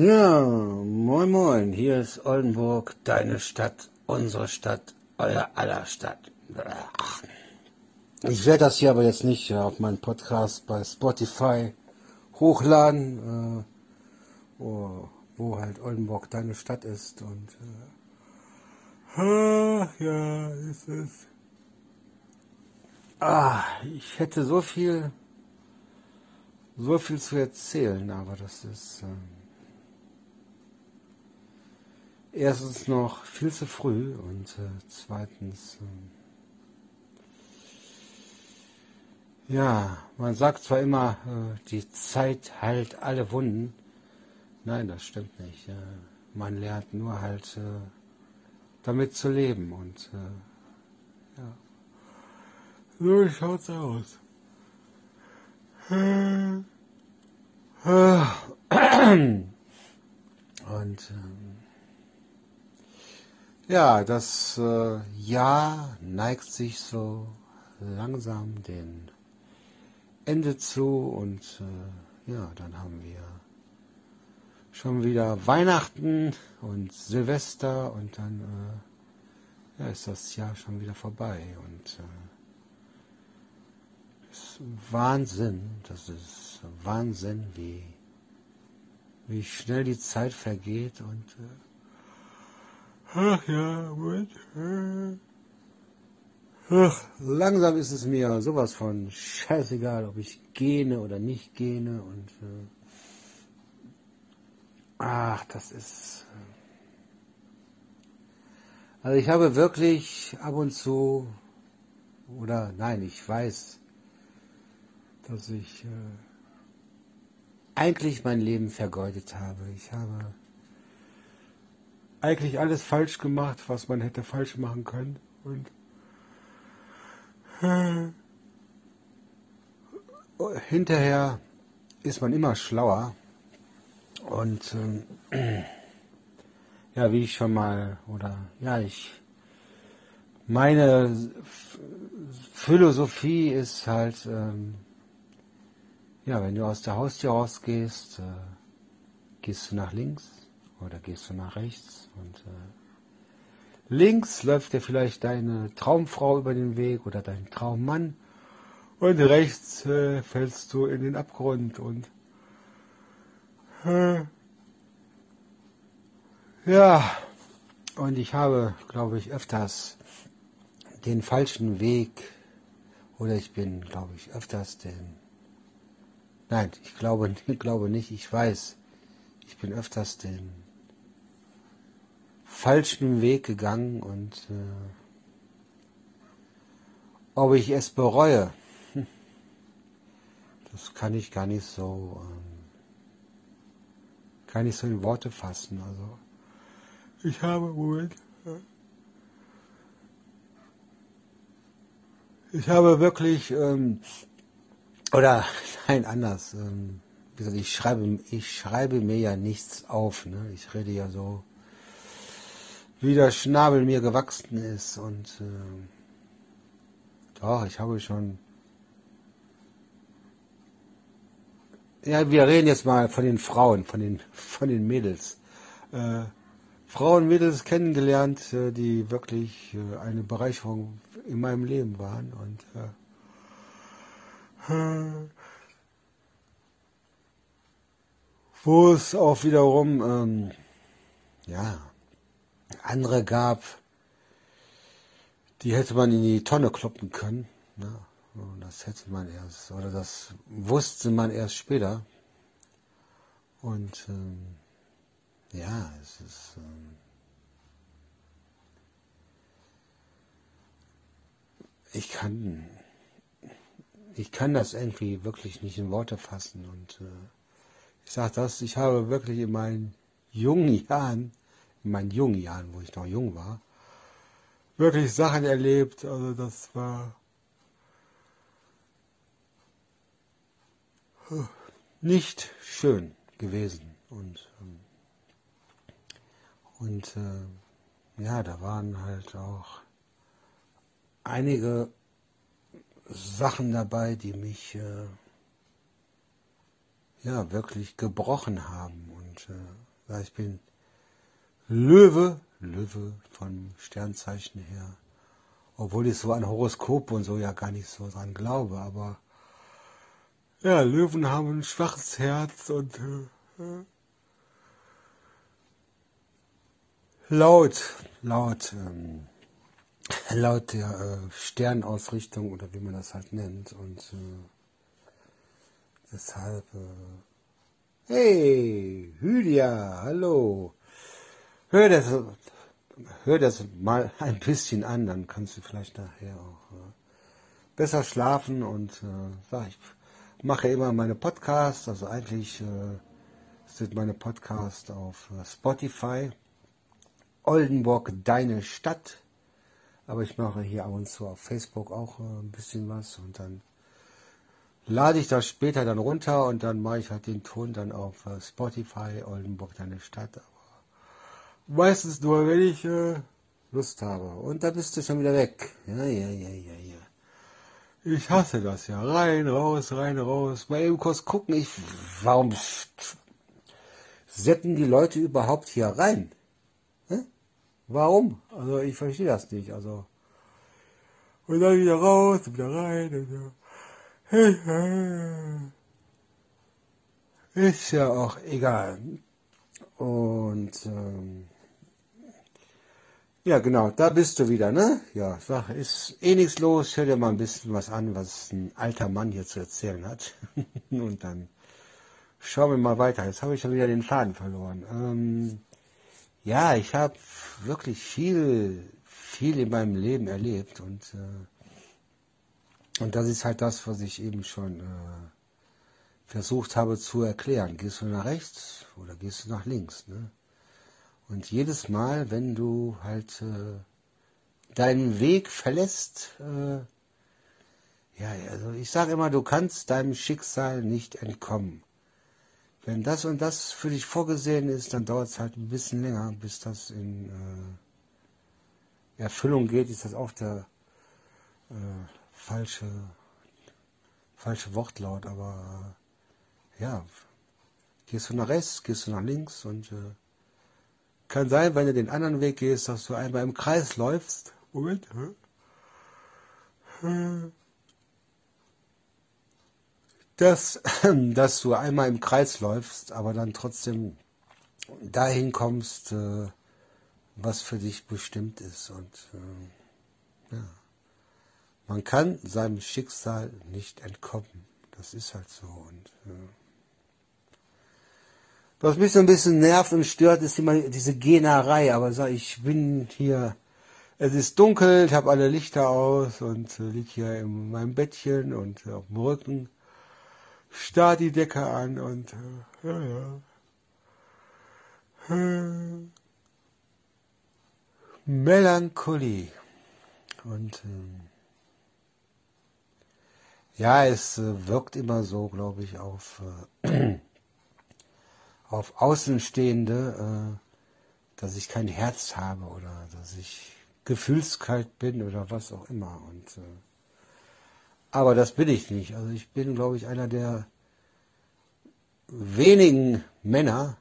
Ja, moin moin, hier ist Oldenburg, deine Stadt, unsere Stadt, euer aller Stadt. Ich werde das hier aber jetzt nicht auf meinen Podcast bei Spotify hochladen, äh, wo, halt Oldenburg deine Stadt ist und äh, ja, es ist. Ah, ich hätte so viel, so viel zu erzählen, aber das ist. Äh, erstens noch viel zu früh und äh, zweitens, äh, ja, man sagt zwar immer, äh, die Zeit heilt alle Wunden. Nein, das stimmt nicht. man lernt nur halt äh, damit zu leben und äh, ja, so schaut's aus. Und ähm, ja, das äh, Jahr neigt sich so langsam dem Ende zu und äh, ja, dann haben wir schon wieder Weihnachten und Silvester und dann äh, ja, ist das Jahr schon wieder vorbei und äh, ist Wahnsinn, das ist Wahnsinn, wie, wie schnell die Zeit vergeht und äh, Ach ja, gut. Ach, langsam ist es mir sowas von scheißegal, ob ich gene oder nicht gene und äh, ach, das ist. Äh, also ich habe wirklich ab und zu oder nein, ich weiß, dass ich äh, eigentlich mein Leben vergeudet habe. Ich habe eigentlich alles falsch gemacht, was man hätte falsch machen können. Und äh, hinterher ist man immer schlauer. Und äh, ja, wie ich schon mal, oder ja, ich, meine Philosophie ist halt, ähm, ja, wenn du aus der Haustür rausgehst, äh, gehst du nach links, oder gehst du nach rechts und äh, links läuft dir vielleicht deine Traumfrau über den Weg oder dein Traummann und rechts äh, fällst du in den Abgrund und äh, ja, und ich habe, glaube ich, öfters den falschen Weg oder ich bin, glaube ich, öfters den Nein, ich glaube, ich glaube nicht, ich weiß, ich bin öfters den falschen Weg gegangen und äh, ob ich es bereue, das kann ich gar nicht so, ähm, kann ich so in Worte fassen. Also ich habe Moment. Ich habe wirklich, ähm, oder nein, anders. Ähm, wie gesagt, ich schreibe, ich schreibe mir ja nichts auf. Ne? Ich rede ja so wie der Schnabel mir gewachsen ist. Und äh, doch, ich habe schon. Ja, wir reden jetzt mal von den Frauen, von den, von den Mädels. Äh, Frauen, Mädels kennengelernt, äh, die wirklich äh, eine Bereicherung in meinem Leben waren. Und äh, wo es auch wiederum, ähm, ja, andere gab, die hätte man in die Tonne kloppen können. Ne? Das hätte man erst, oder das wusste man erst später. Und ähm, ja, es ist. Ähm, ich kann, ich kann das irgendwie wirklich nicht in Worte fassen. Und äh, ich sage das, ich habe wirklich in meinen jungen Jahren in meinen jungen Jahren, wo ich noch jung war, wirklich Sachen erlebt. Also das war nicht schön gewesen. Und, ähm, und äh, ja, da waren halt auch einige Sachen dabei, die mich äh, ja wirklich gebrochen haben. Und äh, Ich bin Löwe, Löwe von Sternzeichen her. Obwohl ich so an Horoskop und so ja gar nicht so dran glaube, aber ja, Löwen haben ein schwaches Herz und äh, laut, laut, ähm, laut der äh, Sternausrichtung oder wie man das halt nennt und äh, deshalb äh, hey Hylia, hallo, hör das, hör das mal ein bisschen an, dann kannst du vielleicht nachher auch äh, besser schlafen und äh, sag ich mache immer meine Podcasts, also eigentlich äh, sind meine Podcasts auf äh, Spotify. Oldenburg, deine Stadt. Aber ich mache hier ab und zu auf Facebook auch äh, ein bisschen was und dann lade ich das später dann runter und dann mache ich halt den Ton dann auf Spotify, Oldenburg, deine Stadt. Meistens nur, wenn ich äh, Lust habe. Und da bist du schon wieder weg. Ja, ja, ja, ja, ja. Ich hasse das ja. Rein, raus, rein, raus. Mal eben kurz gucken. Ich, warum setzen die Leute überhaupt hier rein? Hä? Warum? Also ich verstehe das nicht. Also und dann wieder raus, wieder rein. Und so. Ist ja auch egal. Und ähm, ja, genau, da bist du wieder, ne? Ja, sag, ist eh nichts los. Hör dir mal ein bisschen was an, was ein alter Mann hier zu erzählen hat. Und dann schauen wir mal weiter. Jetzt habe ich schon wieder den Faden verloren. Ähm, ja, ich habe wirklich viel, viel in meinem Leben erlebt und äh, und das ist halt das, was ich eben schon äh, versucht habe zu erklären. Gehst du nach rechts oder gehst du nach links? Ne? Und jedes Mal, wenn du halt äh, deinen Weg verlässt, äh, ja, also ich sage immer, du kannst deinem Schicksal nicht entkommen. Wenn das und das für dich vorgesehen ist, dann dauert es halt ein bisschen länger, bis das in äh, Erfüllung geht. Ist das auch der äh, falsche, falsche Wortlaut, aber äh, ja, gehst du nach rechts, gehst du nach links und äh, kann sein, wenn du den anderen Weg gehst, dass du einmal im Kreis läufst. Moment. Dass, dass du einmal im Kreis läufst, aber dann trotzdem dahin kommst, äh, was für dich bestimmt ist. Und äh, ja, man kann seinem Schicksal nicht entkommen. Das ist halt so. Und äh, was mich so ein bisschen nervt und stört, ist immer diese Generei. Aber sag, ich bin hier, es ist dunkel, ich habe alle Lichter aus und äh, lieg hier in meinem Bettchen und äh, auf dem Rücken, starr die Decke an und äh, ja, ja. Äh, Melancholie. Und ähm, ja, es äh, wirkt immer so, glaube ich, auf äh, auf Außenstehende, äh, dass ich kein Herz habe oder dass ich gefühlskalt bin oder was auch immer. Und, äh, aber das bin ich nicht. Also ich bin, glaube ich, einer der wenigen Männer,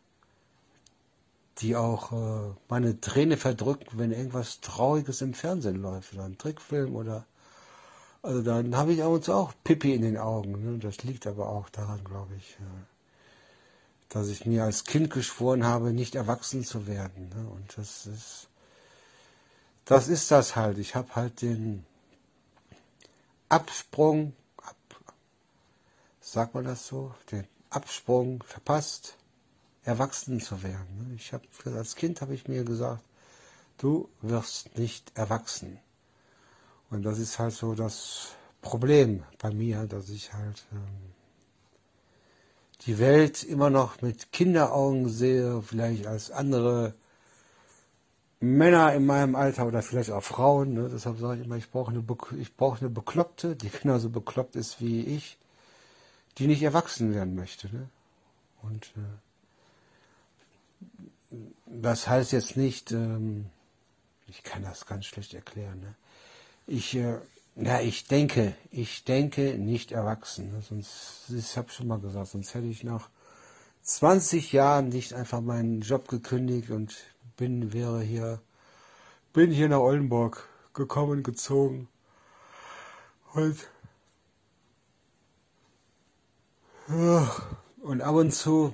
die auch äh, meine Träne verdrücken, wenn irgendwas Trauriges im Fernsehen läuft oder ein Trickfilm oder also dann habe ich ab und zu auch Pipi in den Augen. Ne? Das liegt aber auch daran, glaube ich. Ja dass ich mir als Kind geschworen habe, nicht erwachsen zu werden. Ne? Und das ist, das ist das halt. Ich habe halt den Absprung, ab, sagt man das so, den Absprung verpasst, erwachsen zu werden. Ne? Ich habe als Kind habe ich mir gesagt, du wirst nicht erwachsen. Und das ist halt so das Problem bei mir, dass ich halt ähm, die Welt immer noch mit Kinderaugen sehe, vielleicht als andere Männer in meinem Alter oder vielleicht auch Frauen. Ne? Deshalb sage ich immer, ich brauche eine, ich brauche eine Bekloppte, die genauso bekloppt ist wie ich, die nicht erwachsen werden möchte. Ne? Und äh, das heißt jetzt nicht, ähm, ich kann das ganz schlecht erklären. Ne? Ich äh, ja, ich denke, ich denke nicht erwachsen. Sonst, ich habe schon mal gesagt, sonst hätte ich nach 20 Jahren nicht einfach meinen Job gekündigt und bin, wäre hier, bin hier nach Oldenburg gekommen, gezogen. Und, und ab und zu,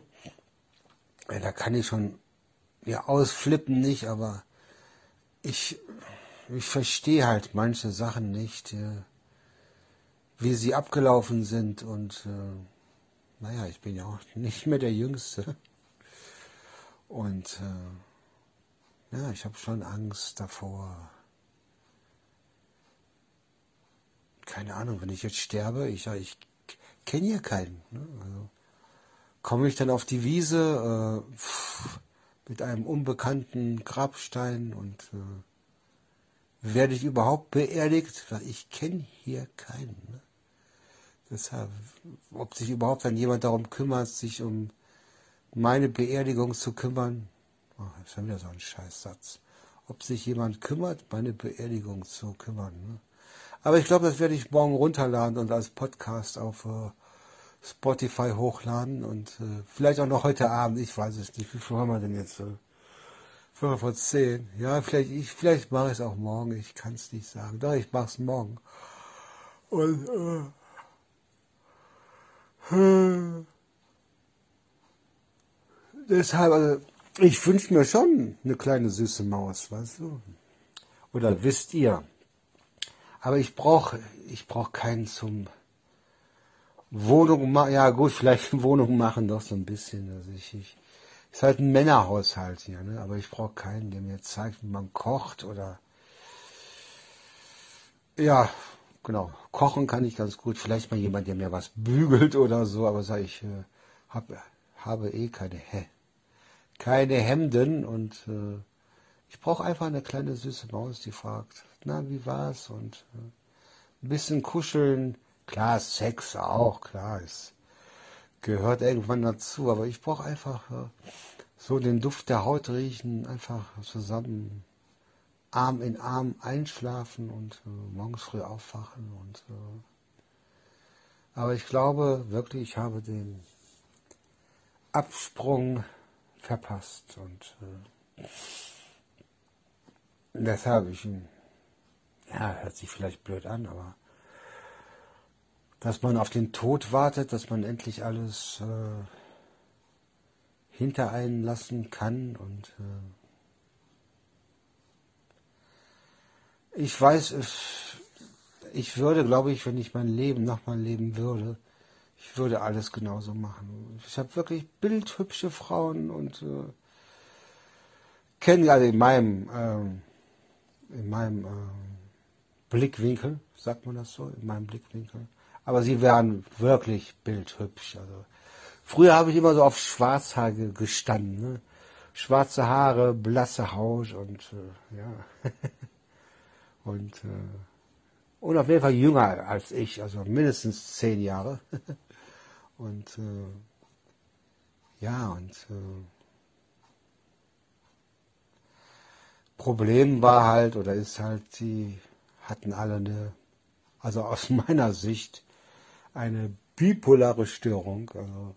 ja, da kann ich schon, ja, ausflippen nicht, aber ich, ich verstehe halt manche Sachen nicht, äh, wie sie abgelaufen sind und, äh, naja, ich bin ja auch nicht mehr der Jüngste. Und äh, ja, ich habe schon Angst davor. Keine Ahnung, wenn ich jetzt sterbe, ich, ich kenne ja keinen. Ne? Also, komme ich dann auf die Wiese äh, pff, mit einem unbekannten Grabstein und äh, werde ich überhaupt beerdigt? Ich kenne hier keinen. Ne? Deshalb, ob sich überhaupt dann jemand darum kümmert, sich um meine Beerdigung zu kümmern, oh, das ist schon wieder so ein Scheißsatz. Ob sich jemand kümmert, meine Beerdigung zu kümmern. Ne? Aber ich glaube, das werde ich morgen runterladen und als Podcast auf äh, Spotify hochladen und äh, vielleicht auch noch heute Abend. Ich weiß es nicht. Wie viel haben wir denn jetzt? Äh, vor zehn. Ja, vielleicht, ich, vielleicht mache ich es auch morgen. Ich kann es nicht sagen. Doch, ich mache es morgen. Und äh, hm. Deshalb, also, ich wünsche mir schon eine kleine süße Maus, weißt du? Oder wisst ihr? Aber ich brauche ich brauch keinen zum Wohnung machen. Ja gut, vielleicht Wohnung machen doch so ein bisschen. Also ich, ich ist halt ein Männerhaushalt hier, ne? Aber ich brauche keinen, der mir zeigt, wie man kocht oder ja, genau. Kochen kann ich ganz gut. Vielleicht mal jemand, der mir was bügelt oder so, aber sag ich, äh, hab, habe eh keine, He keine Hemden und äh, ich brauche einfach eine kleine süße Maus, die fragt, na, wie war's? Und äh, ein bisschen kuscheln. Klar, Sex auch, klar, es gehört irgendwann dazu, aber ich brauche einfach äh, so den Duft der Haut riechen, einfach zusammen Arm in Arm einschlafen und äh, morgens früh aufwachen. Und, äh, aber ich glaube wirklich, ich habe den Absprung verpasst und äh, deshalb ich ja hört sich vielleicht blöd an, aber dass man auf den Tod wartet, dass man endlich alles äh, hinter einen lassen kann und äh, ich weiß, ich würde, glaube ich, wenn ich mein Leben nochmal leben würde, ich würde alles genauso machen. Ich habe wirklich bildhübsche Frauen und äh, kenne also in meinem äh, in meinem äh, Blickwinkel, sagt man das so, in meinem Blickwinkel. Aber sie wären wirklich bildhübsch. Also früher habe ich immer so auf Schwarzhaar gestanden, ne? schwarze Haare, blasse Haut und äh, ja. Und, äh, und auf jeden Fall jünger als ich, also mindestens zehn Jahre. und äh, ja, und äh, Problem war halt oder ist halt, sie hatten alle eine, also aus meiner Sicht, eine bipolare Störung. Also,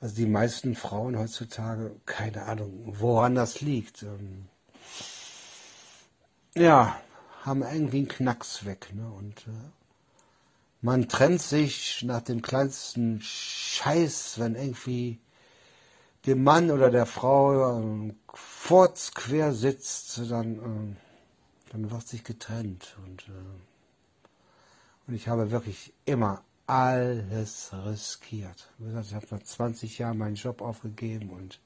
also die meisten Frauen heutzutage, keine Ahnung, woran das liegt. Ähm, ja, haben irgendwie einen Knacks weg. Ne? Und äh, man trennt sich nach dem kleinsten Scheiß, wenn irgendwie dem Mann oder der Frau äh, Furz quer sitzt, dann, äh, dann wird sich getrennt. Und, äh, und ich habe wirklich immer alles riskiert. Ich habe nach 20 Jahren meinen Job aufgegeben und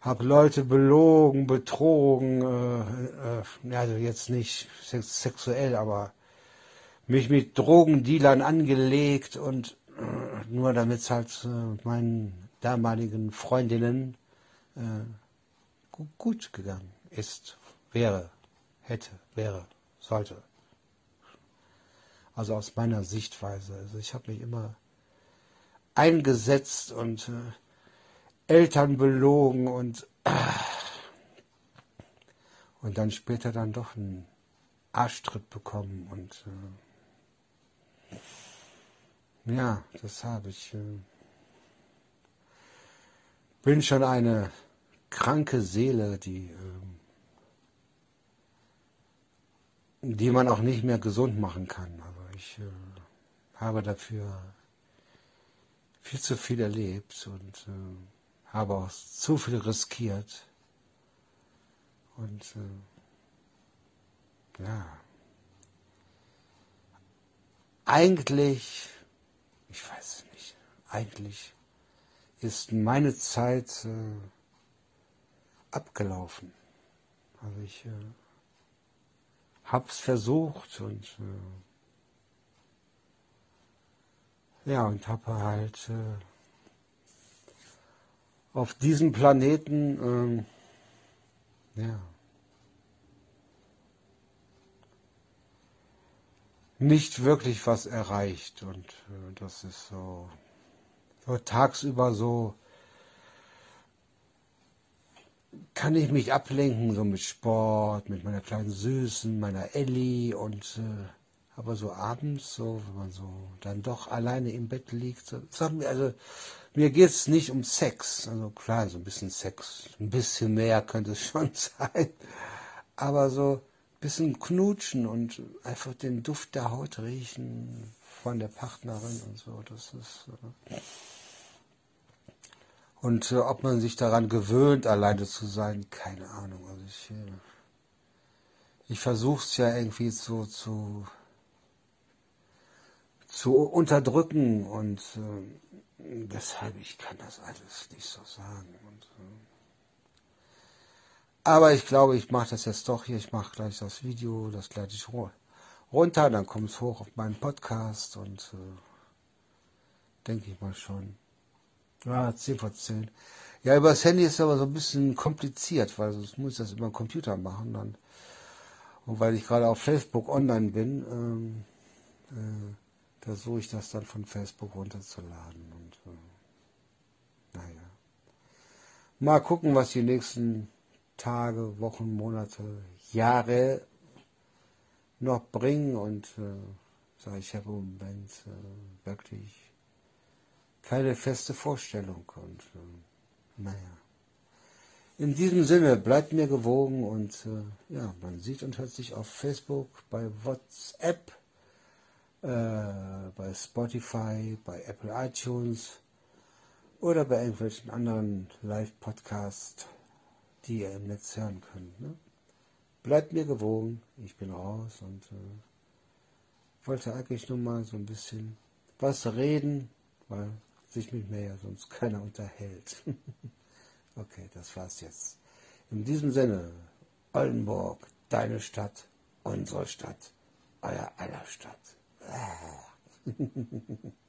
habe Leute belogen, betrogen, äh, äh, also jetzt nicht sexuell, aber mich mit Drogendealern angelegt und äh, nur damit es halt äh, meinen damaligen Freundinnen äh, gut gegangen ist, wäre, hätte, wäre, sollte. Also aus meiner Sichtweise. Also ich habe mich immer eingesetzt und äh, Eltern belogen und, und dann später dann doch einen Arschtritt bekommen und äh, ja, das habe ich. Äh, bin schon eine kranke Seele, die, ähm, die man auch nicht mehr gesund machen kann. Ich äh, habe dafür viel zu viel erlebt und äh, habe auch zu viel riskiert. Und äh, ja, eigentlich, ich weiß es nicht, eigentlich ist meine Zeit äh, abgelaufen. Also ich äh, hab's versucht und äh, ja und habe halt äh, auf diesem Planeten äh, ja. Nicht wirklich was erreicht und äh, das ist so, so tagsüber so kann ich mich ablenken, so mit Sport, mit meiner kleinen Süßen, meiner Ellie und äh, aber so abends, so, wenn man so dann doch alleine im Bett liegt, so, also mir geht es nicht um Sex, also klar, so ein bisschen Sex, ein bisschen mehr könnte es schon sein, aber so ein bisschen knutschen und einfach den Duft der Haut riechen von der Partnerin und so, das ist äh, und äh, ob man sich daran gewöhnt, alleine zu sein, keine Ahnung. Also ich, äh, ich versuche es ja irgendwie so zu, zu unterdrücken und äh, deshalb, ich kann das alles nicht so sagen. Und, äh, aber ich glaube, ich mache das jetzt doch hier. Ich mache gleich das Video, das gleich ich runter, dann kommt es hoch auf meinen Podcast und äh, denke ich mal schon. Ja, 10 vor 10. Ja, über das Handy ist aber so ein bisschen kompliziert, weil sonst muss ich das über den Computer machen dann. Und weil ich gerade auf Facebook online bin, ähm, äh, versuche ich das dann von Facebook runterzuladen. Und äh, naja. Mal gucken, was die nächsten Tage, Wochen, Monate, Jahre noch bringen. Und äh, ich habe im Moment äh, wirklich keine feste Vorstellung. Und äh, naja. In diesem Sinne, bleibt mir gewogen und äh, ja, man sieht und hört sich auf Facebook, bei WhatsApp, äh, bei Spotify, bei Apple iTunes oder bei irgendwelchen anderen Live-Podcasts, die ihr im Netz hören könnt. Ne? Bleibt mir gewogen, ich bin raus und äh, wollte eigentlich nur mal so ein bisschen was reden, weil sich mit mir ja sonst keiner unterhält. okay, das war's jetzt. In diesem Sinne, Oldenburg, deine Stadt, unsere Stadt, euer aller Stadt. 哎呀。哼哼哼